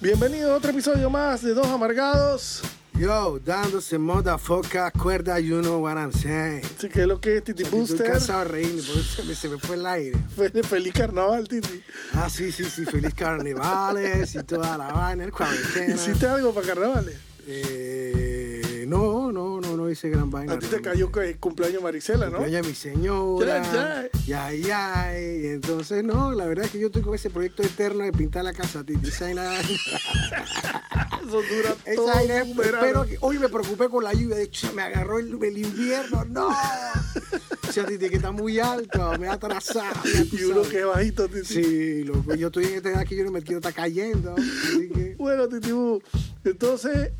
Bienvenido a otro episodio más de Dos Amargados. Yo, dándose foca, cuerda, you know what I'm saying. Sí, que es lo que es Titi Estoy Booster. cansado de reírme, porque se me, se me fue el aire. Fe- Feliz carnaval, Titi. Ah, sí, sí, sí, feliz carnavales y toda la vaina, el cuarentena. ¿Hiciste algo para carnavales? Eh, no, hice gran vaina. A ti te cayó el cumpleaños Maricela, ¿no? Cumpleaños de mi señora. Ya, Ya, ya. Entonces, no, la verdad es que yo estoy con ese proyecto eterno de pintar la casa, Titi. Esa vaina- Eso dura esa todo vaina es- un verano. Que hoy me preocupé con la lluvia. De hecho, me agarró el, el invierno. No. O sea, Titi, que está muy alto, me ha atrasado. Y uno que es bajito, Titi. Sí, loco. Yo estoy en esta edad que yo no me quiero estar cayendo. Así que. Bueno, Titi entonces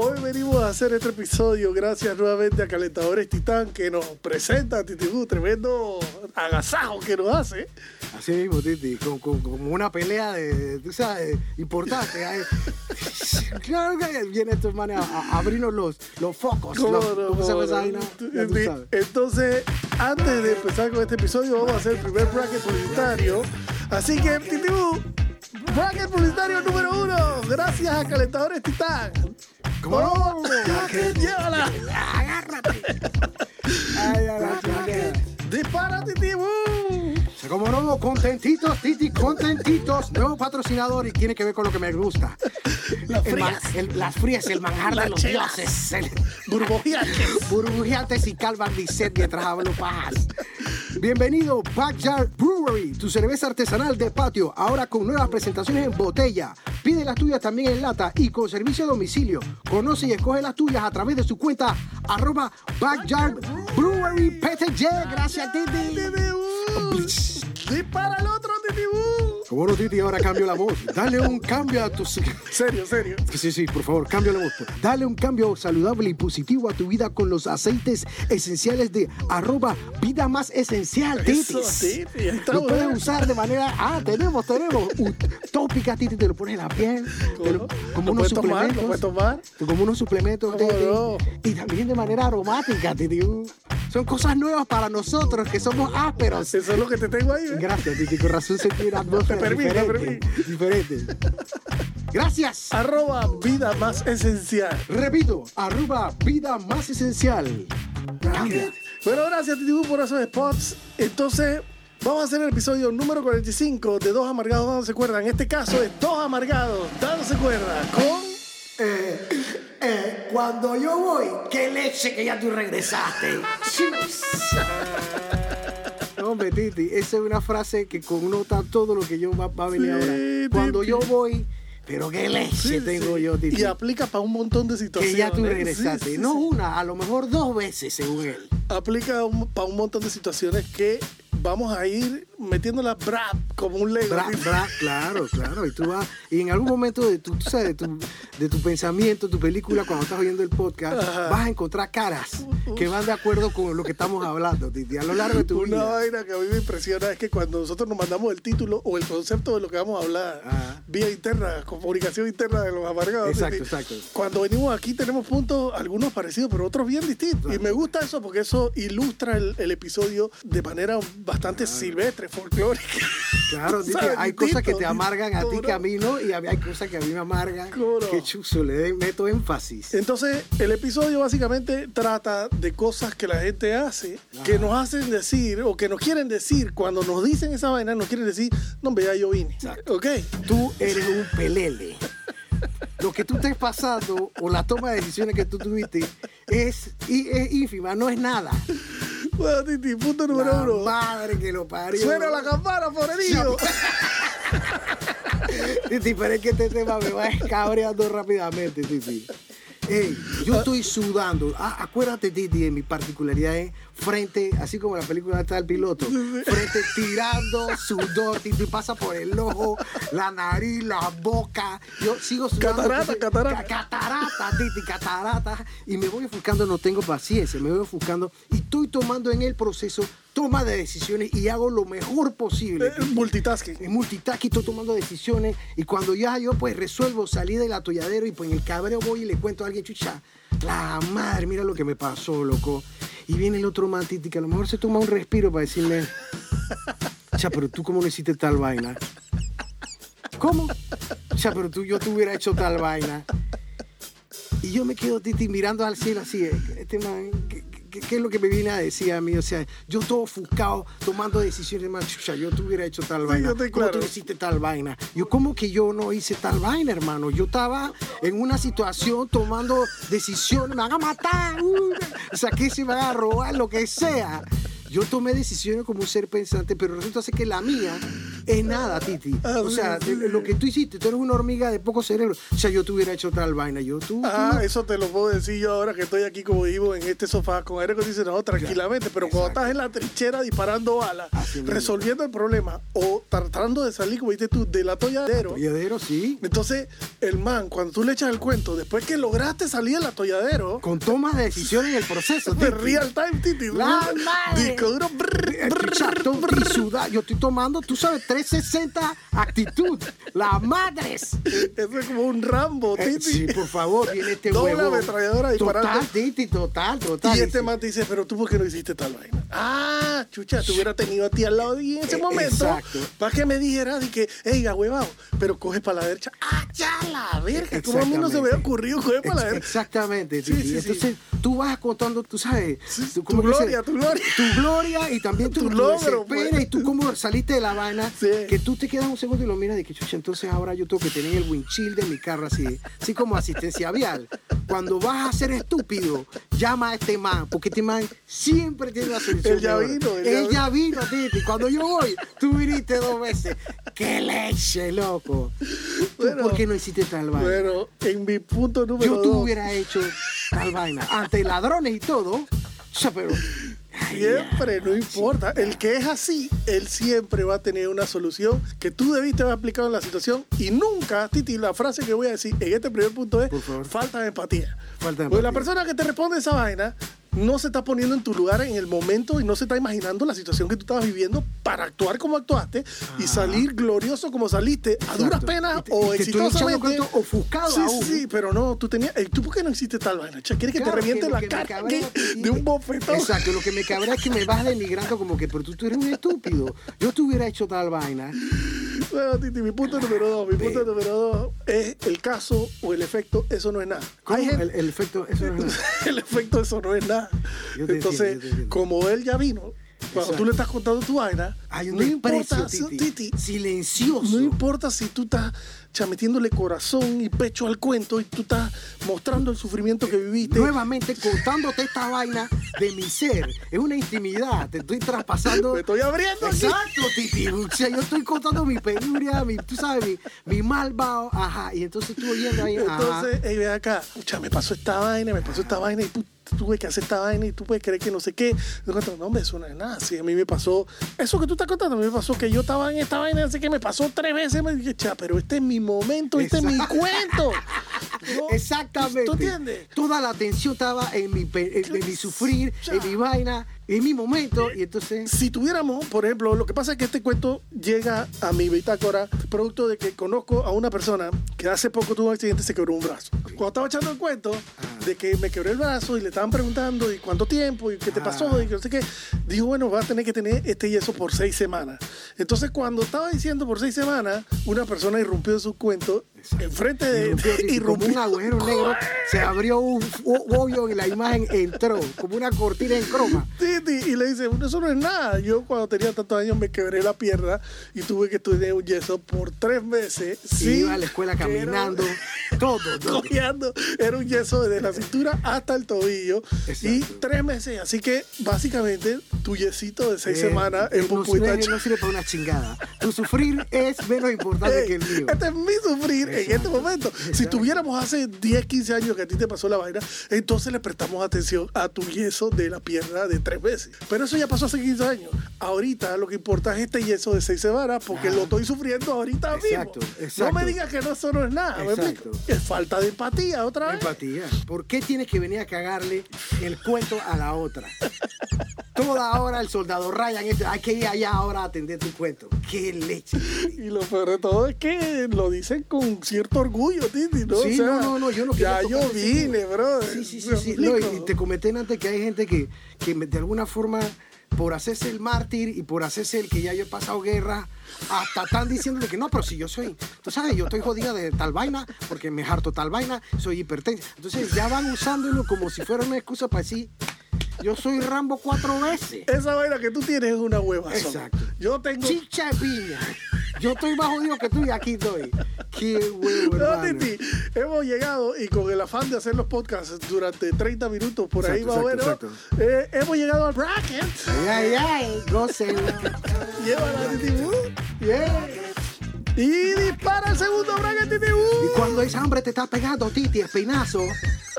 hoy venimos a hacer este episodio gracias nuevamente a Calentadores Titán que nos presenta Titi Boo, tremendo agasajo que nos hace. Así mismo, Titi, como, como- como una pelea de, tú sabes, importante. Claro que viene estos manes a, a abrirnos los, los focos. ¿Cómo los- no, ¿Cómo no? tú. Entonces, antes de empezar con este episodio, vamos a hacer el primer bracket publicitario. Así que, Titi Boo, bracket publicitario número uno, gracias a Calentadores Titán. ¿Cómo no? ¡Oh! ¡Llévala! Agárrate. Ay, a la. O sea, como no, contentitos, Titi, contentitos. Nuevo patrocinador y tiene que ver con lo que me gusta. Las frías. el- las frías, el manjar Las de los chelas. dioses. El- Burbujeantes. burbujeantes y calvan set mientras hablo pajas. Bienvenido Backyard Brewery, tu cerveza artesanal de patio, ahora con nuevas presentaciones en botella. Pide las tuyas también en lata y con servicio a domicilio. Conoce y escoge las tuyas a través de su cuenta arroba Backyard Brewery PTG. Gracias, Titi. Titi. ¡Dispara el otro, Titi Boo! Como no, Titi, ahora cambio la voz. Dale un cambio a tus... Serio, serio. Sí, sí, por favor, cambia la voz. Dale un cambio saludable y positivo a tu vida con los aceites esenciales de arroba vida más esencial. Titi, Lo puedes bueno. usar de manera... Ah, tenemos, tenemos. Utópica, Titi, te lo pones en la piel. lo- como unos tomar, suplementos. puedes tomar. Como unos suplementos, ¿Cómo Titi. no? Y también de manera aromática, Titi. Son cosas nuevas para nosotros que somos ásperos. Eso es lo que te tengo ahí, ¿eh? Gracias, Titi. Con razón atmósfera Te permito, te diferente. Diferente. Gracias. Arroba vida más esencial. Repito, arroba vida más esencial. Cambia. Bueno, gracias Titi por esos spots. Entonces, vamos a hacer el episodio número 45 de Dos Amargados dándose cuerda. En este caso es Dos Amargados dándose cuerda con... Eh, cuando yo voy, qué leche que ya tú regresaste. Hombre, Titi, esa es una frase que connota todo lo que yo va, va a venir Sí, ahora. Cuando yo voy, pero qué leche Sí, tengo sí. yo, Titi. Y aplica para un montón de que situaciones. ya tú regresaste. sí, no sí. una, a lo mejor dos veces, según él. Aplica un- para un montón de situaciones que vamos a ir metiéndolas brap como un Lego. Bra, bra, claro, claro. Y tú vas, y en algún momento de tu, tú sabes, de tu, de tu pensamiento, tu película, cuando estás oyendo el podcast, Ajá. vas a encontrar caras que van de acuerdo con lo que estamos hablando, Titi, a lo largo de tu Una vida. vaina que a mí me impresiona es que cuando nosotros nos mandamos el título o el concepto de lo que vamos a hablar Ajá. vía interna, comunicación interna de los amargados. Exacto, Titi, exacto. Cuando venimos aquí tenemos puntos, algunos parecidos, pero otros bien distintos. Y me gusta eso porque eso ilustra el, el episodio de manera bastante silvestre, folclórica. Claro, Titi, ¿Sabes? hay cosas que te amargan a ti ¿cómo que a no? mí no, y hay cosas que a mí me amargan. ¿Cómo no? Que chuzo, le meto énfasis. Entonces, el episodio básicamente trata de cosas que la gente hace, que nos hacen decir o que nos quieren decir, cuando nos dicen esa vaina, nos quieren decir, no, ya yo vine. Exacto. ¿Ok? Tú eres un pelele. Lo que tú estés pasando o la toma de decisiones que tú tuviste es, es ínfima, no es nada. Bueno, Titi, punto número La uno. madre que lo parió. Suena la campana, Forenillo. Titi, pero es que este tema me va escabreando rápidamente, Titi. Ey, yo estoy sudando. Ah, acuérdate, Titi, de mi particularidad es frente, así como la película está el piloto, frente tirando sudor, Titi pasa por el ojo, la nariz, la boca. Yo sigo sudando. Catarata, entonces, catarata. ca- Catarata, Titi, catarata. Y me voy ofuscando, no tengo paciencia, me voy ofuscando y estoy tomando en el proceso toma de decisiones y hago lo mejor posible. Eh, multitasking. En multitasking estoy tomando decisiones y cuando ya yo pues resuelvo salir del atolladero y pues en el cabreo voy y le cuento a alguien, chucha, la madre, mira lo que me pasó, loco. Y viene el otro man, Titi, que a lo mejor se toma un respiro para decirme, cha, pero tú cómo no hiciste tal vaina. ¿Cómo? Cha, pero tú, yo te hubiera hecho tal vaina. Y yo me quedo, Titi, mirando al cielo así, eh, este man, ¿qué, es lo que me viene a decir a mí? O sea, yo todo ofuscado, tomando decisiones, chucha, yo te hubiera hecho tal Sí, vaina. yo ¿Cómo tú hiciste tal vaina? Yo, ¿cómo que yo no hice tal vaina, hermano? Yo estaba en una situación tomando decisiones, me van a matar, uh, o sea, que se me van a robar, lo que sea. Yo tomé decisiones como un ser pensante, pero resulta ser que la mía es nada, Titi. Ah, O sea, sí. lo que tú hiciste, tú eres una hormiga de poco cerebro. O sea, yo te hubiera hecho tal vaina. Yo, tú, tú Ah, no. eso te lo puedo decir yo ahora que estoy aquí como vivo en este sofá con aire acondicionado tranquilamente, pero cuando estás en la trinchera disparando balas, resolviendo el problema o tratando de salir, como dices tú, del atolladero, Atolladero, sí. entonces el man, cuando tú le echas el cuento, después que lograste salir del atolladero, Con tomas de decisiones en el proceso. de real time, titi, La madre. Disco duro, brr, Eh, brr, chato, brr. y sudar. Yo estoy tomando, tú sabes, 360 actitud. La madres. Eso es como un Rambo, Eh, titi. sí, por favor, viene este Doble huevo. ametralladora disparando. Total, Titi, total, total. Y este man te dice, pero tú por qué no hiciste tal vaina. Ah, chucha, te hubiera tenido a ti al lado mí en ese Eh, momento. exacto. Para que me dijeras de que, hey, huevado, pero coge para la derecha. Ah, ya la verga. Como a mí no se me había ocurrido coger para la derecha. Exactamente, Sí, Titi. sí, sí. Entonces, tú vas contando, tú sabes, tú, tu gloria, tu gloria. Tu gloria y también tu, Tu logro, pues. y tú cómo saliste de la vaina. Sí. Que tú te quedas un segundo y lo miras de que, chucha, entonces ahora yo tengo que tener el windshield de mi carro así, así como asistencia vial. Cuando vas a ser estúpido, llama a este man, porque este man siempre tiene la solución. Él ya vino, él ya vino, Titi. Cuando yo voy, tú viniste dos veces. ¡Qué leche, loco! ¿Tú Bueno. ¿Por qué no hiciste tal vaina? Bueno, en mi punto número Yo tú dos, hubiera hecho tal vaina. Ante ladrones y todo. O sea, pero. Siempre, no importa. El que es así, él siempre va a tener una solución que tú debiste haber aplicado en la situación y nunca, Titi, la frase que voy a decir en este primer punto es falta de empatía. Falta de Porque la empatía. persona que te responde esa vaina no se está poniendo en tu lugar en el momento y no se está imaginando la situación que tú estabas viviendo para actuar como actuaste y salir glorioso como saliste a duras penas Y o y exitosamente. ofuscado sí, aún. sí, pero no, tú tenías. ey, ¿Tú por qué no hiciste tal vaina? ¿Quieres que Claro, te reviente la cara de un bofetón? Exacto, lo que me cabrea es que me vas denigrando como que, pero tú, tú eres un estúpido. Yo te hubiera hecho tal vaina. Bueno, Titi, mi punto número dos, mi punto número dos es el caso o el efecto, eso no es nada. El, el efecto, eso no es nada. el efecto, eso no es nada. Entonces, entiendo, como él ya vino, cuando Exacto. tú le estás contando tu vaina, Hay un no importa. Titi, Silencioso. no importa si tú estás metiéndole corazón y pecho al cuento y tú estás mostrando el sufrimiento que viviste. Nuevamente contándote esta vaina de mi ser. Es una intimidad. Te estoy traspasando. Me estoy abriendo. Exacto, Titi. O sea, yo estoy contando mi penuria, mi, tú sabes, mi, mi malvado. Ajá. Y entonces tú oyendo ahí. Ajá. Entonces, ey, ve acá, ya me pasó esta vaina, me pasó esta vaina y tú tuve que hacer esta vaina y tú puedes creer que no sé qué. No, hombre, eso no es nada. Sí, a mí me pasó, eso que tú estás contando, a mí me pasó que yo estaba en esta vaina, así que me pasó tres veces. Me dije, cha, pero este es mi momento, este es mi cuento. Yo- Exactamente. ¿Tú entiendes? Toda la atención estaba en mi, en, en mi sufrir, Ya. en mi vaina, en mi momento. Y entonces. Si tuviéramos, por ejemplo, lo que pasa es que este cuento llega a mi bitácora producto de que conozco a una persona que hace poco tuvo un accidente y se quebró un brazo. Cuando estaba echando el cuento de que me quebré el brazo y le estaban preguntando y cuánto tiempo y qué te pasó y que no sé qué, dijo, bueno, vas a tener que tener este yeso por seis semanas. Entonces, cuando estaba diciendo por seis semanas, una persona irrumpió en su cuento enfrente de... Titi, como un agujero negro, se abrió un hoyo y la imagen entró, como una cortina en croma. Y le dice, eso no es nada. Yo cuando tenía tantos años me quebré la pierna y tuve que estudiar un yeso por tres meses. Y Sí, iba a la escuela que era- caminando, todo, todo. cojeando. Era un yeso de la cintura hasta el tobillo y Exacto. tres meses. Así que básicamente tu yesito de seis Eh, semanas eh, es no, sirve, no sirve para una chingada. Tu sufrir es menos importante que el mío. Este es mi sufrir en este momento. Si tuviéramos hace 10, 15 años que a ti te pasó la vaina, entonces le prestamos atención a tu yeso de la pierna de tres veces. Pero eso ya pasó hace 15 años. Ahorita lo que importa es este yeso de seis semanas porque lo estoy sufriendo ahorita Exacto, mismo. exacto. No me digas que no, eso no es nada. ¿me Exacto. Es falta de empatía otra vez. Empatía. ¿Por qué tienes que venir a cagarle el cuento a la otra? Toda hora el soldado Ryan, hay que ir allá ahora a atender tu cuento. ¡Qué leche! Y lo peor de todo es que lo dicen con cierto orgullo, Titi, ¿no? Sí, O sea, no, no, no, yo no Ya yo vine, bro. Sí, sí, sí, ¿Me sí. No, y- te comenté antes que hay gente que, que de alguna forma, por hacerse el mártir y por hacerse el que ya yo he pasado guerra, hasta están diciéndole que no, pero si yo soy, tú sabes, yo estoy jodida de tal vaina, porque me harto tal vaina, soy hipertensa. Entonces ya van usándolo como si fuera una excusa para decir, yo soy Rambo cuatro veces. Esa vaina que tú tienes es una hueva. Exacto. Yo tengo. Chicha de piña. Yo estoy más jodido que tú y aquí estoy. Qué huevo, No. Titi, hemos llegado y con el afán de hacer los podcasts durante 30 minutos, por ahí Exacto, más o menos, exacto, eh, hemos llegado al bracket. Ay, ay, ay, gócenla. Llévala, Titi. Yeah. Y dispara el segundo bracket, Titi. Boo. Y cuando esa hambre te está pegando, Titi, espinazo,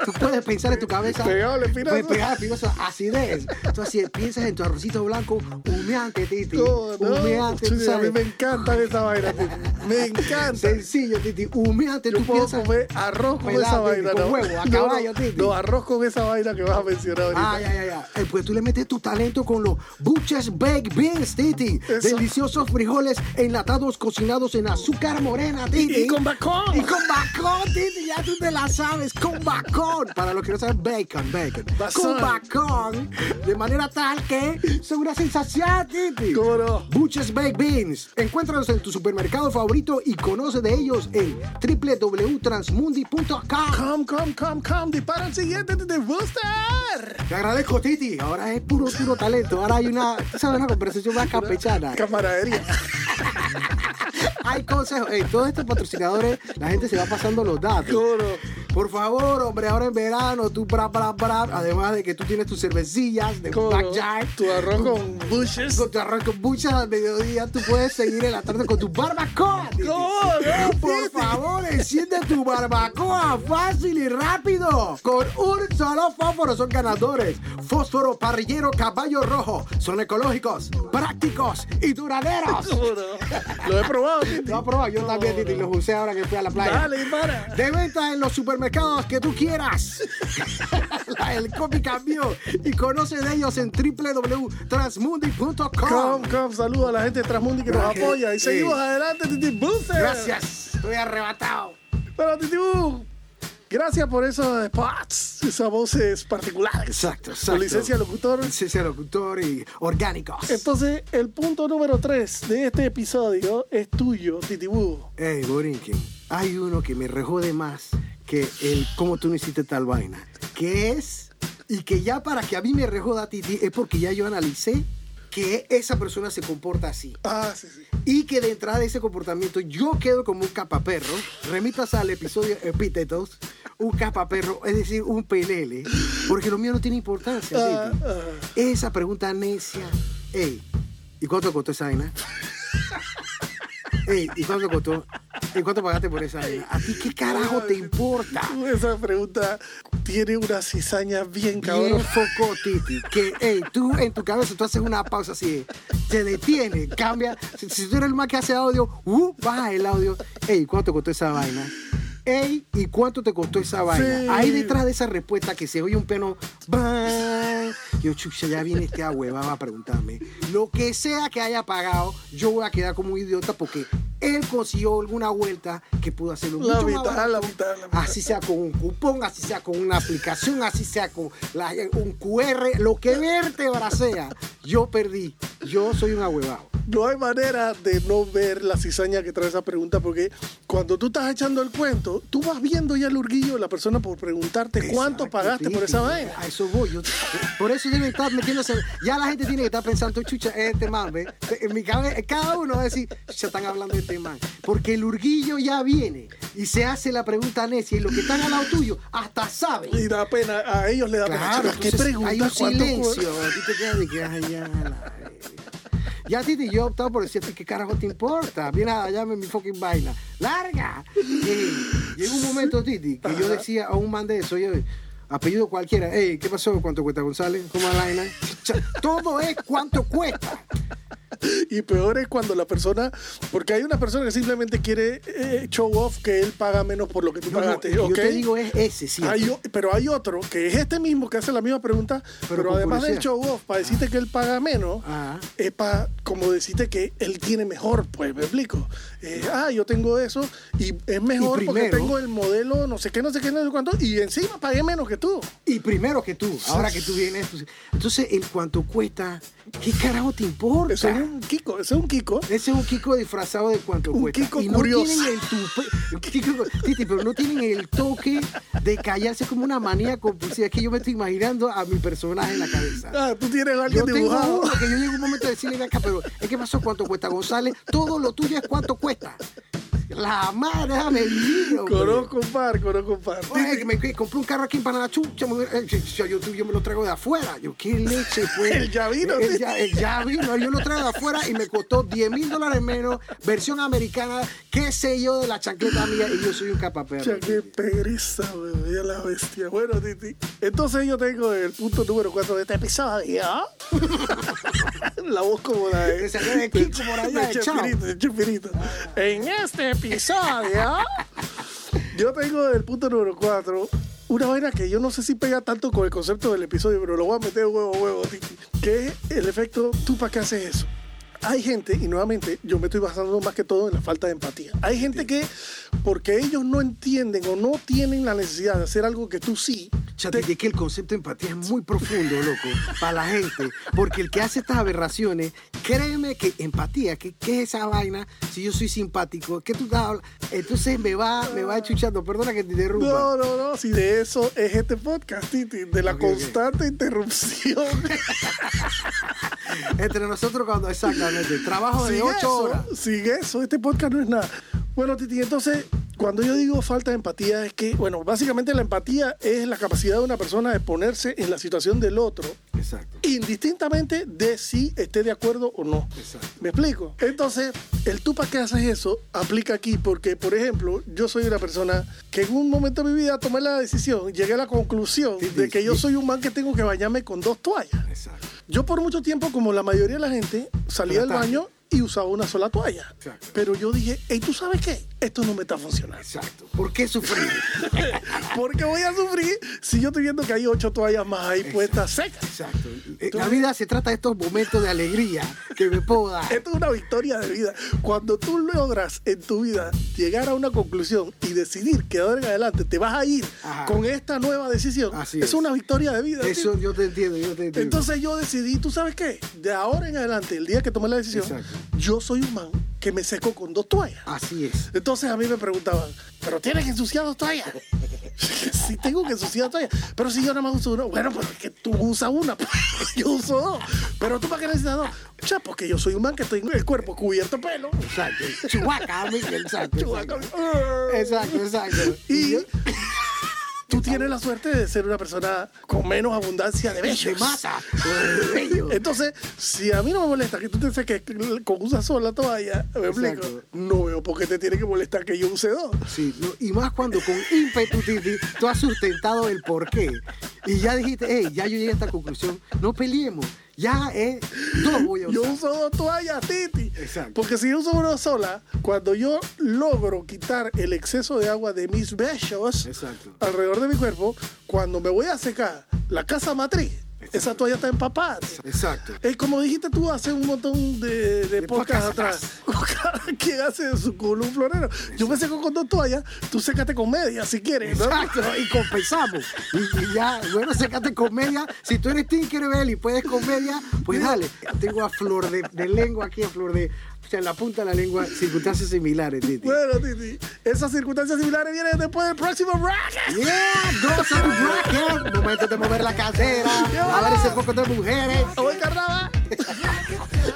tú puedes pensar en tu cabeza. Pegado al espinazo. Puedes pegar espinazo, acidez. Entonces, si piensas en tu arrocito blanco, humeante, Titi. No, no. Humeante, Chuy, a mí me encanta esa vaina, Titi. Me encanta. Sencillo, Titi. Humeante, Yo tú puedo piensas. comer arroz con esa Titi, vaina, con ¿no? huevo, a No, caballo, Titi. No, arroz con esa vaina que vas a mencionar ahorita. Ay, ay, ay, ay. Eh, Pues tú le metes tu talento con los Butcher's Baked Beans, Titi. Eso. Deliciosos frijoles enlatados cocinados en azúcar morena, Titi. Y con bacon. Y con bacon, Titi. Ya tú te la sabes. Con bacon. Para los que no saben, bacon, bacon. Bacon. Con bacon. De manera tal que son una sensación, Titi. ¿Cómo no? Butcher's Baked Beans. Encuéntralos en tu supermercado favorito y conoce de ellos en www.transmundi.com. Come, come, come, come. Dispara el siguiente, Titi. Booster. Te agradezco, Titi. Ahora es puro, puro talento. Ahora hay una, ¿sabes? Una conversación más campechana. Camaradería. Hay consejos. En todos estos patrocinadores, la gente se va pasando los datos. Por favor, hombre, ahora en verano, tú bra, bra, bra. Además de que tú tienes tus cervecillas de. Tu arroz con bushes. Con tu arroz con buchas al mediodía, tú puedes seguir en la tarde con tu barbacoa. Titi. ¿Cómo no, Por favor, enciende tu barbacoa fácil y rápido. Con un solo fósforo son ganadores. Fósforo parrillero caballo rojo. Son ecológicos, prácticos y duraderos. Lo he probado, Titi. Lo has probado, yo también, Titi, los usé ahora que fui a la playa. Dale, dispara. De venta en los supermercados que tú quieras. El copy cambió y conoce de ellos en www.transmundi.com. Com, com, saludo a la gente de Transmundi que nos apoya. Y seguimos adelante, Titi Booster. Gracias, estoy arrebatado. Bueno, Titi Boo, gracias por esos spots, esas voces particulares. Exacto, Con exacto. licencia de locutor. Licencia de locutor y orgánicos. Entonces, el punto número 3 de este episodio es tuyo, Titi Boo. Ey, Borinquen, hay uno que me rejode más que el cómo tú no hiciste tal vaina. Que es, y que ya para que a mí me rejoda a Titi, es porque ya yo analicé que esa persona se comporta así. Ah, sí, sí. Y que de entrada de ese comportamiento yo quedo como un capaperro. Remitas al episodio Epítetos. Un capaperro, es decir, un pelele. Porque lo mío no tiene importancia. Ah, ah. Esa pregunta necia. Ey, ¿y cuánto costó esa vaina? Ey, ¿y cuánto costó? ¿Y cuánto pagaste por esa vaina? ¿A ti qué carajo te importa? Esa pregunta tiene una cizaña bien cabrón. Bien foco, Titi. Que, ey, tú en tu cabeza tú haces una pausa así, te detiene, cambia. Si, si tú eres el más que hace audio, uh, baja el audio. Ey, ¿cuánto costó esa vaina? Ey, ¿y cuánto te costó esa vaina? Sí. Ahí detrás de esa respuesta que se oye un piano, ¡bang! Yo, chucha, ya viene este ahuevado a preguntarme. Lo que sea que haya pagado, yo voy a quedar como un idiota porque él consiguió alguna vuelta que pudo hacerlo La mucho más mitad, barato. la mitad, la mitad. Así sea con un cupón, así sea con una aplicación, así sea con la- un QR, lo que vértebra sea. Yo perdí. Yo soy un ahuevado. No hay manera de no ver la cizaña que trae esa pregunta porque cuando tú estás echando el cuento, tú vas viendo ya el urguillo de la persona por preguntarte cuánto pagaste por esa vaina. A eso voy. yo- por eso deben estar metiéndose. Ya la gente tiene que estar pensando, chucha, este man, ¿ve? En mi cabeza, cada uno va a decir, ya están hablando de este man. Porque el urguillo ya viene y se hace la pregunta necia y los que están al lado tuyo hasta saben. Y da pena, a ellos les da Claro, pena. ¿Qué entonces pregunta? hay un ¿Cuánto silencio. A ti te quedas de que, ay, ya, la- Ya, Titi, yo he optado por decirte, ¿qué carajo te importa? Viene a llame mi fucking vaina. ¡Larga! Y llegó un momento, Titi, que yo decía a un man de eso, yo, apellido cualquiera, hey, ¿qué pasó? ¿Cuánto cuesta González? ¿Cómo la vaina? Todo es cuánto cuesta. Y peor es cuando la persona, porque hay una persona que simplemente quiere eh, show off que él paga menos por lo que tú No, no, pagaste. yo te digo es ese, sí. Hay pero hay otro que es este mismo que hace la misma pregunta, pero, además del show off, para decirte que él paga menos, Ajá. es para como decirte que él tiene mejor, pues me explico. Eh, ah, yo tengo eso y es mejor Y porque tengo el modelo, no sé qué, no sé qué, no sé cuánto, y encima pagué menos que tú. Y primero que tú, ahora que tú vienes, pues, entonces el cuánto cuesta, ¿qué carajo te importa? Es un Kiko, es un Kiko. Ese es un Kiko disfrazado de cuánto Un cuesta. Kiko y no curioso. tienen el tupe, Kiko- Titi, pero no tienen el toque de callarse como una manía compulsiva. Es que yo me estoy imaginando a mi personaje en la cabeza. Ah, tú tienes a Yo alguien tengo dibujado. uno que yo llego un momento de decirle, "Ven acá, pero es que pasó cuánto cuesta González, todo lo tuyo es cuánto cuesta. La madre, déjame hombre. Conozco un par, conozco un par. Oye, me compré un carro aquí en Panamá, chucha, eh, yo, yo, yo me lo traigo de afuera. Yo, ¿qué leche fue? El ya vino, El, ya, el ya vino, yo lo traigo de afuera y me costó 10 mil dólares menos, versión americana, qué sé yo de la chancleta mía y yo soy un capaperro. Cha, qué pereza, ya la bestia. Bueno, Titi. Entonces yo tengo el punto número 4 de este episodio. la voz como la de, Que se ve de Kiko por allá, de. En este episodio, yo tengo el punto número 4. Una vaina que yo no sé si pega tanto con el concepto del episodio, pero lo voy a meter huevo a huevo, Titi. Que es el efecto, ¿tú para qué haces eso? Hay gente, y nuevamente yo me estoy basando más que todo en la falta de empatía. Hay gente que, porque ellos no entienden o no tienen la necesidad de hacer algo que tú sí, Chati, te- es que el concepto de empatía es muy profundo, loco, para la gente. Porque el que hace estas aberraciones, créeme que empatía, ¿qué, qué es esa vaina? Si yo soy simpático, ¿qué tú estás hablando? Entonces me va, me va chuchando. Perdona que te interrumpa. No, no, no, si de eso es este podcast, Titi, de la constante interrupción. Entre nosotros cuando exactamente. Trabajo de Sin 8 eso, horas. Sin eso, este podcast no es nada. Bueno, Titi, entonces, cuando yo digo falta de empatía, es que, bueno, básicamente la empatía es la capacidad de una persona de ponerse en la situación del otro, Exacto. indistintamente de si esté de acuerdo o no. Exacto. ¿Me explico? Entonces, el tú para qué haces eso aplica aquí porque, por ejemplo, yo soy una persona que en un momento de mi vida tomé la decisión, llegué a la conclusión Sí, de sí, que yo sí. soy un man que tengo que bañarme con dos toallas. Exacto. Yo por mucho tiempo, como la mayoría de la gente, salía del baño y usaba una sola toalla. Exacto. Pero yo dije, hey, ¿tú sabes qué? Esto no me está funcionando. Exacto. ¿Por qué sufrir? Porque voy a sufrir si yo estoy viendo que hay ocho toallas más ahí puestas secas. Exacto. Eh, La vida se trata de estos momentos de alegría que me puedo dar. Esto es una victoria de vida. Cuando tú logras en tu vida llegar a una conclusión y decidir que ahora en adelante te vas a ir Ajá. con esta nueva decisión, Así es. es. una victoria de vida. Eso yo te entiendo, yo te entiendo. Entonces yo decidí, ¿tú sabes qué? De ahora en adelante, el día que tomé la decisión, Exacto. yo soy un man que me seco con dos toallas. Así es. Entonces a mí me preguntaban, ¿pero tienes que ensuciar dos toallas? sí tengo que ensuciar toallas. Pero si yo nada más uso una. Bueno, pues es que tú usas una, pues, yo uso dos. Pero tú para qué necesitas dos? Ya, porque yo soy un man que tengo el cuerpo cubierto de pelo. Exacto. Chihuahua, amigo, exacto. Chubaca. Exacto, exacto. Y yo- tú tienes la suerte de ser una persona con menos abundancia de bellos. de masa. Entonces, si a mí no me molesta que tú te seques con una sola toalla, me explico, no veo por qué te tiene que molestar que yo use dos. Sí, no, y más cuando con ímpetu, Titi, tú has sustentado el porqué. Y ya dijiste, hey, ya yo llegué a esta conclusión, no peleemos. Ya es dos voy a Yo usar. uso dos toallas, Titi. Exacto. Porque si yo uso una sola, cuando yo logro quitar el exceso de agua de mis bellos Exacto. alrededor de mi cuerpo, cuando me voy a secar la casa matriz, Esa toalla está empapada. Exacto. Es como dijiste tú hace un montón de, de, De podcasts podcasts atrás. Cada quien hace su culo un florero. Yo me seco con dos toallas, tú sécate con media si quieres. ¿no? Exacto, y compensamos. Y, y ya, bueno, sécate con media. Si tú eres Tinkerbell y puedes con media, pues dale. Tengo a flor de, de lengua aquí, a flor de. O sea, en la punta de la lengua, circunstancias similares, Titi. Bueno, Titi, esas circunstancias similares vienen después del próximo bracket. Yeah, Grocery Bracket. Momento de mover la cadera. A ver ese poco de mujeres. Voy carnava.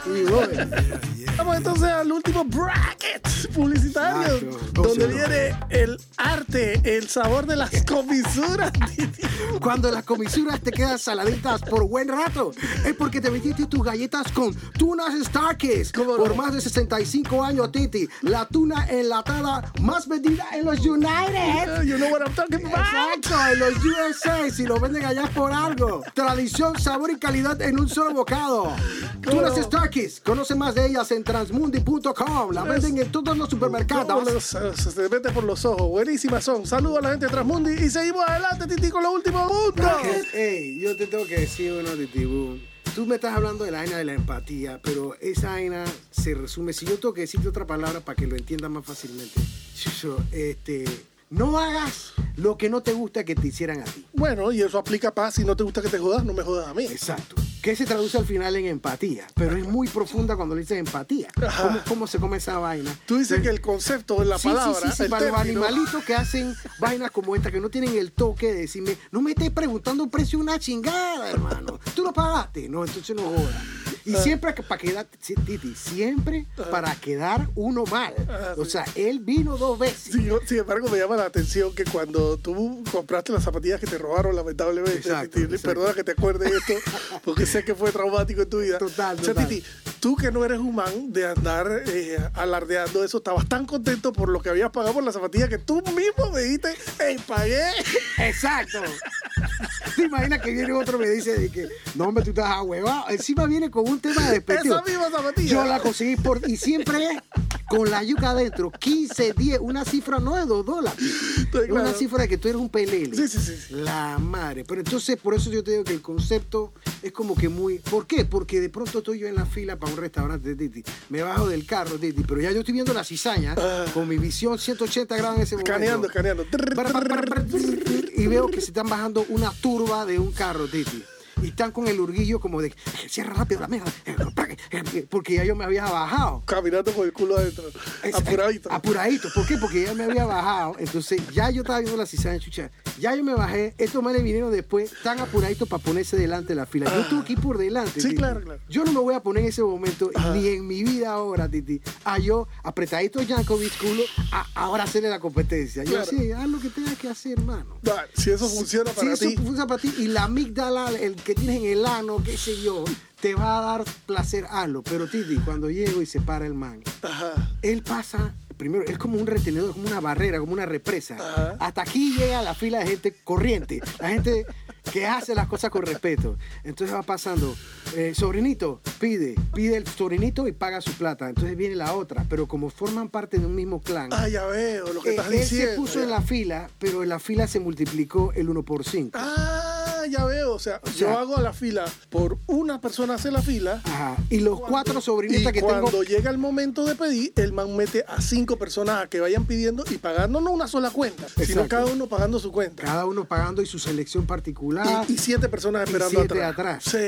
Y. Vamos entonces al último bracket publicitario, donde viene el arte, el sabor de las comisuras. Cuando las comisuras te quedan saladitas por buen rato, es porque te metiste tus galletas con tunas Starkist. ¿Cómo Por no? más de 65 años, Titi. La tuna enlatada más vendida en los United. You know what I'm talking about. Exacto, en los USA, si lo venden allá por algo. Tradición, sabor y calidad en un solo bocado. Tunas Starkist. Conoce más de ellas en transmundi.com. La venden en todos los supermercados. los- se se mete por los ojos. Buenísimas son. Saludos a la gente de Transmundi y seguimos adelante, Titi, con los últimos puntos. Ey, yo te tengo que decir uno, Titibú. Tú me estás hablando de la vaina de la empatía, pero esa vaina se resume. Si yo tengo que decirte otra palabra para que lo entiendas más fácilmente, Chucho, este, no hagas lo que no te gusta que te hicieran a ti. Bueno, y eso aplica para si no te gusta que te jodas, no me jodas a mí. Exacto. Que se traduce al final en empatía, pero es muy profunda cuando le dices empatía. ¿Cómo, cómo se come esa vaina? Tú dices que el concepto de la Sí, palabra, sí, sí, sí, para los animalitos que hacen vainas como esta, que no tienen el toque de decirme, no me estés preguntando precio una chingada, hermano. Tú lo pagaste, no, entonces no jodas. Y siempre para quedar, Titi, siempre para quedar uno mal. Ah, O sea, él vino dos veces. Sin, sin embargo, me llama la atención que cuando tú compraste las zapatillas que te robaron, lamentablemente, Exacto, Titi, exacto. perdona que te acuerdes de esto, porque sé que fue traumático en tu vida. Total, O sea, total. Titi, tú que no eres humano de andar eh, alardeando eso, estabas tan contento por lo que habías pagado por las zapatillas que tú mismo me dijiste, hey, pagué. Exacto. ¿Te imaginas que viene otro y me dice de que, no, hombre, tú estás ahuevado? Encima viene con un tema de despectivo. Esa misma zapatilla. Yo la conseguí por. Y siempre es con la yuca adentro. 15, 10, una cifra no de 2 dólares. Una cifra de que tú eres un pelele. Sí, sí, sí. La madre. Pero entonces, por eso yo te digo que el concepto es como que muy. ¿Por qué? Porque de pronto estoy yo en la fila para un restaurante Titi. Me bajo del carro, Titi, pero ya yo estoy viendo la cizaña Ah. con mi visión 180 grados en ese momento. Escaneando, escaneando. Y veo que se están bajando una turba de un carro, Titi. Y están con el urguillo como de, cierra rápido la mesa, porque ya yo me había bajado. Caminando con el culo adentro. Apuradito. Apuradito. ¿Por qué? Porque ya me había bajado. Entonces ya yo estaba viendo la cizaña, chucha. Ya yo me bajé. Estos manes vinieron después tan apuraditos para ponerse delante de la fila. Yo tuve que ir por delante. Sí, Titi. claro, claro. Yo no me voy a poner en ese momento, Ajá. ni en mi vida ahora, Titi. A yo, apretadito Jankovic culo, a ahora hacerle la competencia. Yo sí, haz lo que tengas que hacer, hermano. Si eso funciona Si para eso ti. funciona para ti y la amígdala, el que tienes en el ano, qué sé yo, te va a dar placer, hazlo. Pero Titi, cuando llego y se para el man, Ajá. él pasa, primero, es como un retenedor, como una barrera, como una represa. Ajá. Hasta aquí llega la fila de gente corriente, la gente que hace las cosas con respeto. Entonces va pasando, eh, sobrinito, pide, pide el sobrinito y paga su plata. Entonces viene la otra, pero como forman parte de un mismo clan. Ah, ya veo lo que eh, estás él diciendo. se puso en la fila, pero en la fila se multiplicó el 1 por 5. Ah, ya veo. O sea, yo sea- hago la fila por una persona hace la fila. Ajá. Y los cuatro sobrinitas Y que cuando tengo. llega el momento de pedir, el man mete a cinco personas a que vayan pidiendo y pagando no una sola cuenta, sino cada uno pagando su cuenta. Cada uno pagando y su selección particular. Y, y siete personas y esperando siete atrás. atrás.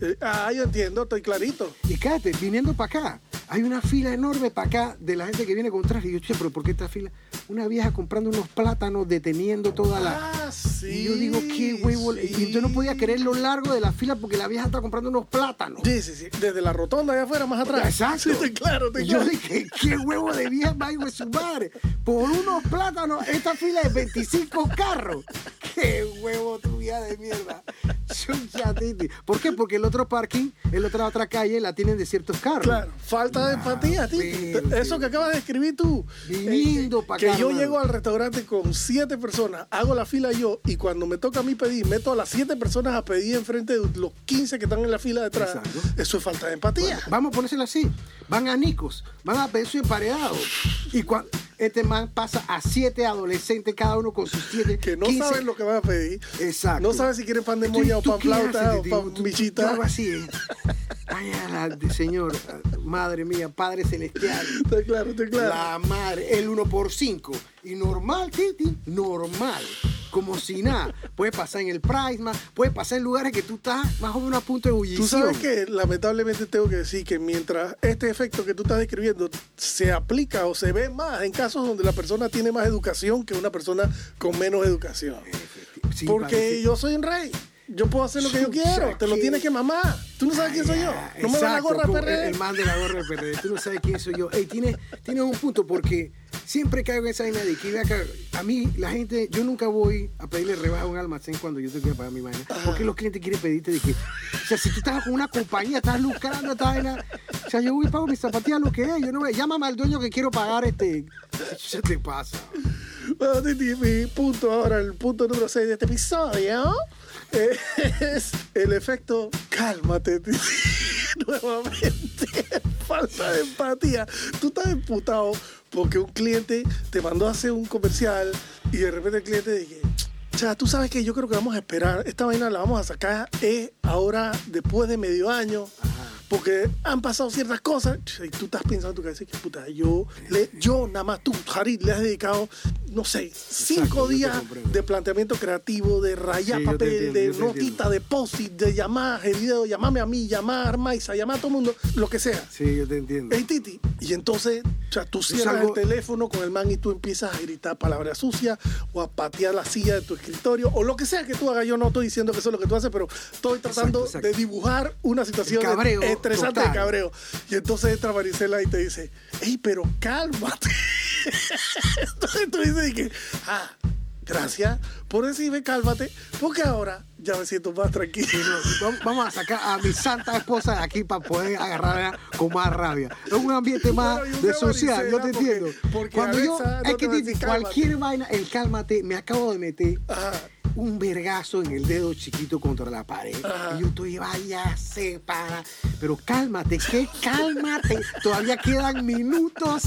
Sí. Ah, yo entiendo, estoy clarito. Y cállate, viniendo para acá, hay una fila enorme para acá de la gente que viene con traje. Y yo, che, pero ¿por qué esta fila? Una vieja comprando unos plátanos, deteniendo toda la. Ah, sí. y yo digo, qué huevo. sí. Y yo no podía querer lo largo de la fila porque la vieja está comprando unos plátanos. Sí, sí, sí. Desde la rotonda allá afuera, más atrás. Exacto. Sí, estoy claro, estoy Y yo claro. dije, qué huevo de vieja va de su madre. Por unos plátanos, esta fila es 25 carros. Qué huevo tu vida de mierda. Titi. ¿Por qué? Porque el otro parking, el otra otra calle, la tienen de ciertos carros. Claro, falta de empatía, tío. pero, Eso que acabas de escribir tú. Viniendo Eh, pa' Que yo llego al restaurante con siete personas, hago la fila yo y cuando me toca a mí pedir, meto a las siete personas a pedir enfrente de los 15 que están en la fila detrás. Eso es falta de empatía. Vamos a ponérselo así. Van a Nicos, van a pedir su emparedado. Y cuando este man pasa a siete adolescentes, cada uno con sus siete. que no 15. saben lo que van a pedir. Exacto. No saben si quieren pan de moya o ¿Tú pan qué flauta o pan michita. Hago así, ¿eh? Ay, a la- Señor, madre mía, Padre Celestial. Está claro, está claro. La madre, el 1 por 5 Y normal, Titi, normal. Como si nada. Puede pasar en el Prisma, puede pasar en lugares que tú estás más o menos a punto de ebullición. Tú sabes que lamentablemente tengo que decir que mientras este efecto que tú estás describiendo se aplica o se ve más en casos donde la persona tiene más educación que una persona con menos educación. Sí, Porque parece- yo soy un rey. Yo puedo hacer lo que yo quiero. Te lo tienes que mamar. Tú no sabes quién soy yo. Ah, No me ves la gorra PRD. El, man de la gorra PRD. Tú no sabes quién soy yo. Ey, tienes, tienes un punto porque siempre caigo en esa vaina de que a mí la gente, yo nunca voy a pedirle rebaja a un almacén cuando yo tengo que pagar mi vaina. Porque los clientes quieren pedirte de que, o sea, si tú estás con una compañía, estás lucrando esta vaina, o sea, yo voy y pago mis zapatillas lo que es. Yo no me, llámame al dueño que quiero pagar este. ¿Qué te pasa? Bueno, Titi, mi punto ahora, el punto número 6 de este episodio es el efecto cálmate. Nuevamente, falta de empatía. Tú estás emputado porque un cliente te mandó a hacer un comercial y de repente el cliente dice, sea, tú sabes que yo creo que vamos a esperar, esta vaina la vamos a sacar eh, ahora después de medio año. Porque han pasado ciertas cosas y tú estás pensando en tu cabeza que puta, yo, le, yo nada más tú, Harid, le has dedicado, no sé, cinco días de planteamiento creativo, de rayar Sí, papel, entiendo, de notita, de post-it, de llamar, de video, llamame a mí, llamar a Armaiza, llamar a todo el mundo, lo que sea. Sí, yo te entiendo. Ey, Titi. Y entonces, o sea, tú cierras algo- el teléfono con el man y tú empiezas a gritar palabras sucias o a patear la silla de tu escritorio o lo que sea que tú hagas. Yo no estoy diciendo que eso es lo que tú haces, pero estoy tratando exacto. de dibujar una situación estresante de cabreo. Y entonces entra Marisela y te dice, hey, pero cálmate. entonces tú dices que, ah, gracias por decirme cálmate, porque ahora ya me siento más tranquilo. Sí, no, vam- Vamos a sacar a mi santa esposa de aquí para poder agarrarla con más rabia. Es un ambiente más Bueno, de social, yo te porque- entiendo. porque Cuando yo, no es que decir, cualquier vaina, el cálmate, me acabo de meter Ajá. Un vergazo en el dedo chiquito contra la pared. Ajá. Y yo estoy, vaya, se para. Pero cálmate, que cálmate. Todavía quedan minutos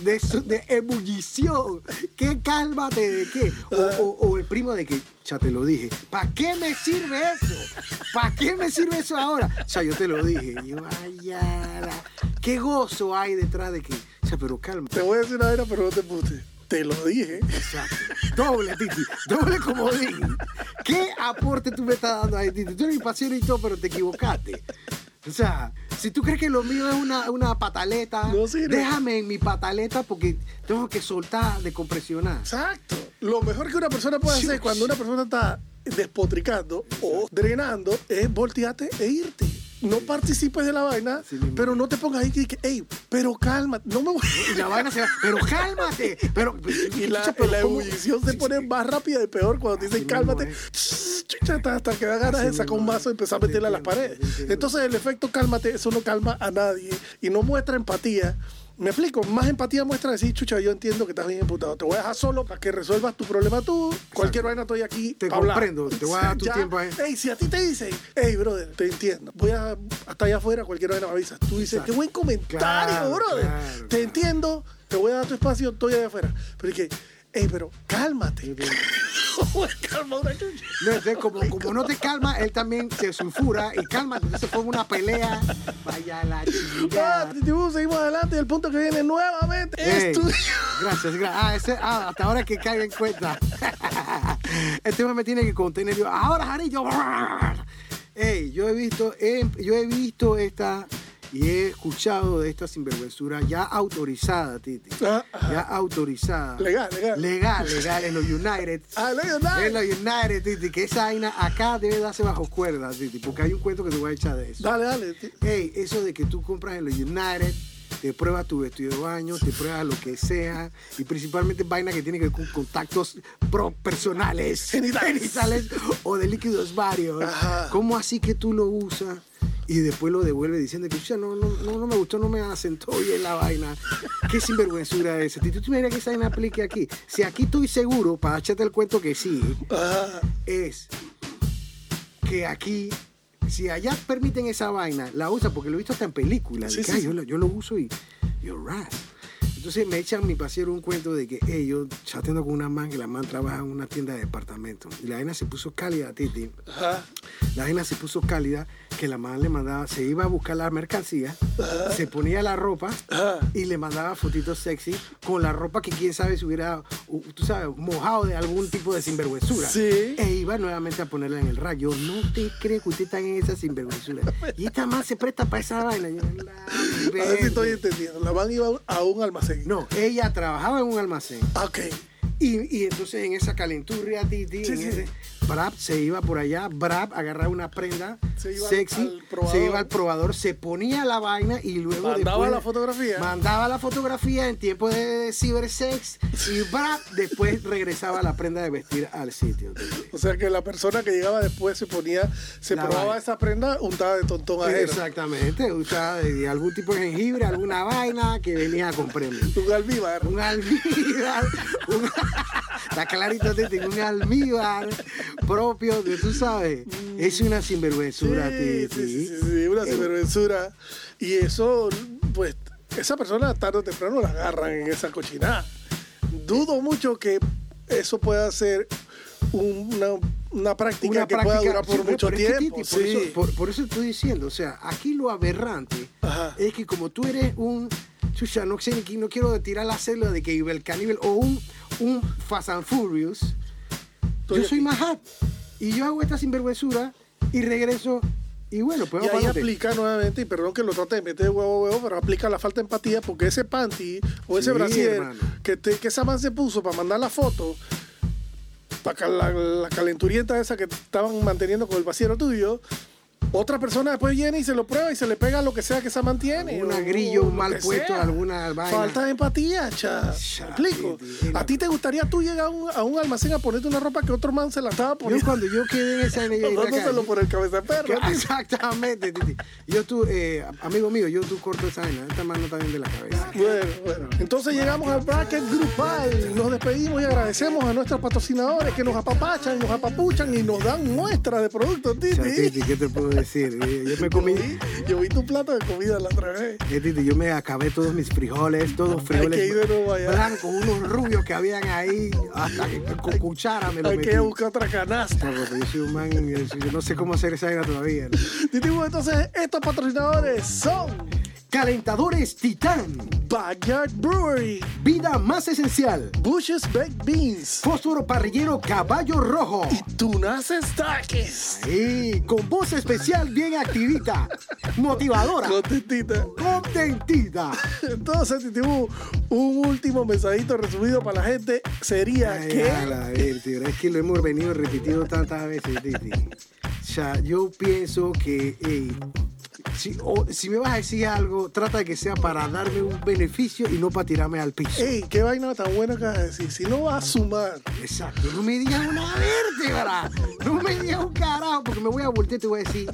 de, su- de ebullición. ¿Qué cálmate de qué? O, o- o el primo de que, ya te lo dije. ¿Para qué me sirve eso? ¿Para qué me sirve eso ahora? O sea, yo te lo dije. Y yo, vaya, la- qué gozo hay detrás de que, o sea, pero cálmate. Te voy a decir una vaina, pero no te putes. Te lo dije. Exacto. Doble, Titi. Doble comodín. ¿Qué aporte tú me estás dando ahí, Titi? Tú eres impasible y todo, pero te equivocaste. O sea, si tú crees que lo mío es una, una pataleta, No déjame en mi pataleta porque tengo que soltar, decompresionar. Exacto. Lo mejor que una persona puede hacer cuando una persona está despotricando o drenando es voltearte e irte. No participes de la vaina, Sí, pero no te pongas ahí que, hey, pero calma, no me voy. Y la vaina se va, pero cálmate. Pero, Y la, pero la ebullición se pone más rápida y peor cuando te dicen cálmate. es. Chucha, hasta, hasta que da ganas de sacar un mazo y empezar a Te meterle a las paredes. Entonces el efecto cálmate, eso no calma a nadie y no muestra empatía. Me explico, más empatía muestra decir, chucha, yo entiendo que estás bien imputado. Te voy a dejar solo para que resuelvas tu problema tú. Cualquier vaina estoy aquí. Te hablar. comprendo, te voy a dar tu Ya, tiempo ahí. Ey, si a ti te dicen, hey, brother, te entiendo. Voy a, hasta allá afuera, cualquier vaina me avisas. Tú dices, Exacto. qué buen comentario, Claro, brother. claro, te claro. entiendo, te voy a dar tu espacio, estoy allá afuera. Pero es que, hey, pero cálmate. Calma una chucha. No, entonces, como, como no te calma, él también se sulfura y calma, entonces fue una pelea. Vaya la Ah, chingada. Titibú, seguimos adelante. El punto que viene nuevamente Ey, gracias, gracias. Ah, ese, ah, hasta ahora que caiga en cuenta. este me tiene que contener. Yo, ahora, Jarillo. Ey, yo he visto, yo he visto esta y he escuchado de esta sinvergüenzura ya autorizada, Titi. Ah. Ya autorizada. Legal, legal. Legal, legal, en los United. Ah, legal, En los United, Titi, que esa vaina acá debe darse bajo cuerda, Titi, porque hay un cuento que te voy a echar de eso. Dale, dale. ti- Hey, eso de que tú compras en los United, te pruebas tu vestido de baño, te pruebas lo que sea, y principalmente vaina que tiene que ver con contactos pro personales, Genitales. genitales o de líquidos varios. Ajá. ¿Cómo así que tú lo usas? Y después lo devuelve diciendo que "Chucha, no, no, no, no me gustó, no me asentó bien la vaina. Qué sinvergüenzura es esa. ¿Tú te imaginas que esa vaina aplique aquí? Si aquí estoy seguro, para echarte el cuento que sí, Ah, es que aquí, si allá permiten esa vaina, la usa porque lo he visto hasta en películas. Sí, sí, "Ay, sí. Yo, yo lo uso y you're right. Entonces me echan mi pasiero un cuento de que hey, yo chateando con una man, que la man trabaja en una tienda de departamento. Y la vaina se puso cálida, Titi. Ajá. La vaina se puso cálida, que la man le mandaba, se iba a buscar la mercancía, se ponía la ropa Ajá. y le mandaba fotitos sexy con la ropa que quién sabe si hubiera, tú sabes, mojado de algún tipo de sinvergüenzura. Sí. E iba nuevamente a ponerla en el rayo. No te crees que usted está en esa sinvergüenzura. Y esta man se presta para esa vaina. Yo, la A ver si estoy entendiendo. La van iba a un almacén. No, ella trabajaba en un almacén. Ok. Y, y entonces en esa calenturria, Sí, sí. ese, Brad se iba por allá, Brad agarraba una prenda Se sexy, se iba al probador, se ponía la vaina y luego Mandaba después- la fotografía. Mandaba la fotografía en tiempo de cibersex y Brad después regresaba la prenda de vestir al sitio. O sea que la persona que llegaba después se ponía, se La probaba vaina. esa prenda untada de tontón ajeno. Exactamente, usaba de algún tipo de jengibre, alguna vaina que venía a comprarme. Un almíbar. un almíbar, un- está clarito, Titi, un almíbar propio de, tú sabes, es una sinvergüenzura, Sí, Titi. sí, sí, sí, una Eh, sinvergüenzura. Y eso, pues, esa persona tarde o temprano la agarran en esa cochinada. Dudo mucho que eso pueda ser una, una práctica una que práctica, pueda durar por sí, mucho tiempo. Titi, por, sí. eso, por- por eso estoy diciendo, o sea, aquí lo aberrante Ajá. es que como tú eres un, chucha, no sé, no quiero tirar la célula de que el caníbal o un, un Fast and Furious, Estoy yo soy aquí. Mahat. y yo hago esta sinvergüenzura y regreso y bueno, pues Y ahí aplica nuevamente, y perdón que lo trate de meter de huevo a huevo, pero aplica la falta de empatía porque ese panty o ese Sí, brasier que, te- que esa man se puso para mandar la foto, para la, la calenturienta esa que estaban manteniendo con el vaciero tuyo, otra persona después viene y se lo prueba y se le pega lo que sea que esa mantiene. Alguna grillo mal puesto, sea. alguna vaina. Falta de empatía, cha. Cha, ¿Me explico? ¿A ti te gustaría tú llegar a un, a un almacén a ponerte una ropa que otro man se la estaba Yo poniendo? cuando yo quedé en esa Dándoselo por el cabeza perro. Exactamente, Titi. Yo tú, eh, amigo mío, yo tú corto esa vaina. Esta mano bien de la cabeza. Bueno, bueno. Entonces llegamos al bracket grupal. Nos despedimos y agradecemos a nuestros patrocinadores que nos apapachan, nos apapuchan y nos dan muestra de productos, Titi. Titi, ¿qué te puedo decir? Eh, Yo me Yo comí, vi, yo vi tu plato de comida la otra vez. Titi, yo me acabé todos mis frijoles, todos que ir de frijoles nuevo allá. blancos, unos rubios que habían ahí, hasta que con cuchara me lo Hay metí. que ir a buscar otra canasta. No, yo soy un man, yo no sé cómo hacer esa vaina todavía. ¿no? Entonces estos patrocinadores son Calentadores Titán, Backyard Brewery, vida más esencial, Bush's Baked Beans fósforo parrillero Caballo Rojo. y Tunas Staques. Y con voz especial bien activita, motivadora, Contentita. contentita. Entonces, Titi, un último mensajito resumido para la gente sería Ay, que... a la ver, tío, es que lo hemos venido repitiendo tantas veces, Titi. O sea, yo pienso que si, o- si me vas a decir algo, trata de que sea para darme un beneficio y no para tirarme al piso. Ey, qué vaina tan buena que vas a decir. Si no vas a sumar, Exacto, no me digas una vértebra, no me digas un carajo, porque me voy a voltear y te voy a decir,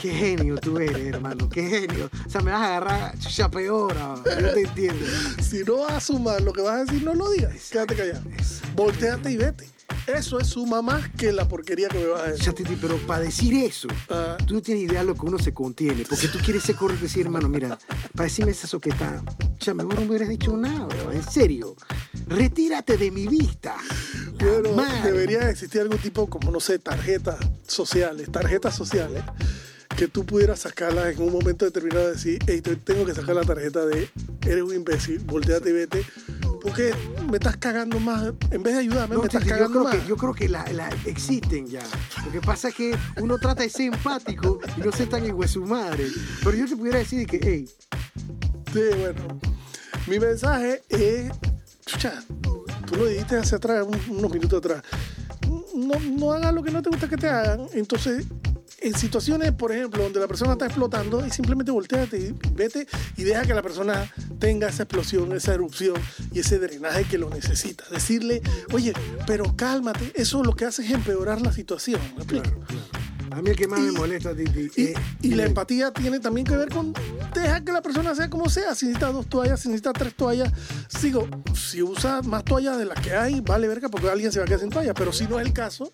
qué genio tú eres, hermano, qué genio. O sea, me vas a agarrar chucha peor, yo te entiendo. si no vas a sumar lo que vas a decir, no lo digas. Quédate callado. Volteate y vete. Eso es suma más que la porquería que me vas a decir. Titi, pero para decir eso, Ah. tú no tienes idea de lo que uno se contiene, porque tú quieres ser correcto y decir, hermano, mira, para decirme esa soqueta, sea, mejor no me hubieras dicho nada, bro, en serio. Retírate de mi vista. Madre. debería existir algún tipo, como no sé, tarjetas sociales, tarjetas sociales, que tú pudieras sacarlas en un momento determinado y decir, hey, te- tengo que sacar la tarjeta de eres un imbécil, volteate y vete, porque me estás cagando más, en vez de ayudarme, No, me estás yo cagando creo más. que, yo creo que la, la- existen ya. Lo que pasa es que uno trata de ser empático y no ser tan igual su madre. Pero yo te pudiera decir que, hey, Sí, bueno. Mi mensaje es, chucha, tú lo dijiste hace atrás, un- unos minutos atrás. No, no hagas lo que no te gusta que te hagan. Entonces, en situaciones, por ejemplo, donde la persona está explotando, y simplemente volteate y vete y deja que la persona tenga esa explosión, esa erupción y ese drenaje que lo necesita. Decirle, oye, pero cálmate, eso lo que hace es empeorar la situación. ¿me explico? a mí el que más me molesta, Titi, Y, la empatía tiene también que ver con dejar que la persona sea como sea. Si necesita dos toallas, si necesita tres toallas. Sigo, si usa más toallas de las que hay, vale verga porque alguien se va a quedar sin toalla. Pero si no es el caso,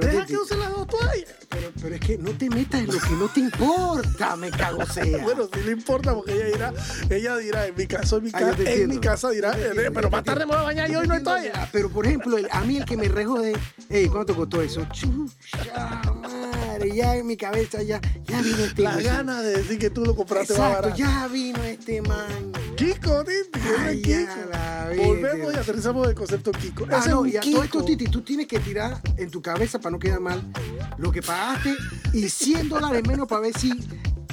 Pero, Deja Titi, que use las dos toallas. pero, pero es que no te metas en lo que no te importa, me cago sea. Bueno, sí le importa porque ella dirá, ella dirá, en mi caso, en mi, Ah, ca- yo te en entiendo. mi casa dirá, te eh, pero más te tarde me voy a bañar y hoy no hay te toalla. Pero por ejemplo, el- a mí el que me rejode, hey, ¿cuánto costó eso? Chucha ya en mi cabeza ya, ya vino este La gana de decir que tú lo compraste más Exacto, barato. ya vino este man. Kiko, Titi, Ay, ya Kiko. Volvemos y aterrizamos el concepto Kiko. Ah, Ese no, es y todo esto, Kiko. Titi, tú tienes que tirar en tu cabeza para no quedar mal lo que pagaste y 100 dólares menos para ver si.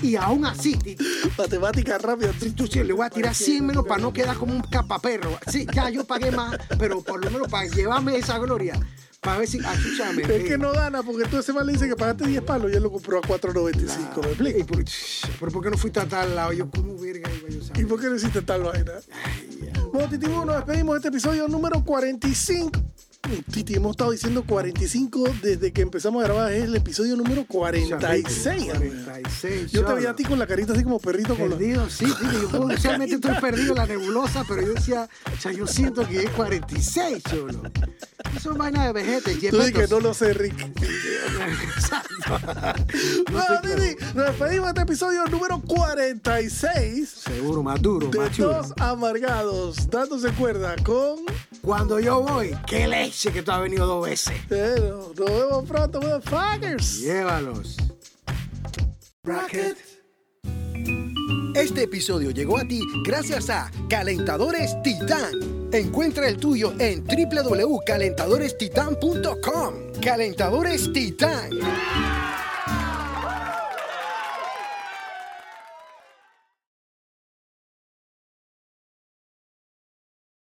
Y aún así, Titi, Matemática rápida. tú sí, le voy a tirar 100 menos para no quedar como un capaperro. Sí, ya yo pagué más, pero por lo menos para llevarme esa gloria. Para ver si. Achúchame. Es que no gana porque tú ese mal le dice que pagaste 10 palos y él lo compró a 4.95. ¿Me explico? ¿Y por, pero por qué no fuiste a tal lado? Yo, ¿cómo verga iba yo ¿Y por qué no hiciste tal vaina? Bueno, Titi, bueno, nos despedimos de este episodio número 45. Titi, hemos estado diciendo 45 desde que empezamos a grabar. Es el episodio número 46. amigo. 46. Yo te veía a ti con la carita así como perrito con los... Perdido, sí, sí, yo usualmente estoy perdido en la nebulosa, pero yo decía, o sea, yo siento que es 46, cholo. Eso es vaina de vejete, Tú di que no lo sé, Rick. Bueno, Titi, nos despedimos de este episodio número 46 Seguro, más duro, de más chulo. Dos Amargados, dándose cuerda con... Cuando yo voy, qué leche que tú has venido dos veces. Nos vemos pronto, motherfuckers. Llévalos. Bracket. Este episodio llegó a ti gracias a Calentadores Titán. Encuentra el tuyo en www.calentadorestitan.com. Calentadores Titán.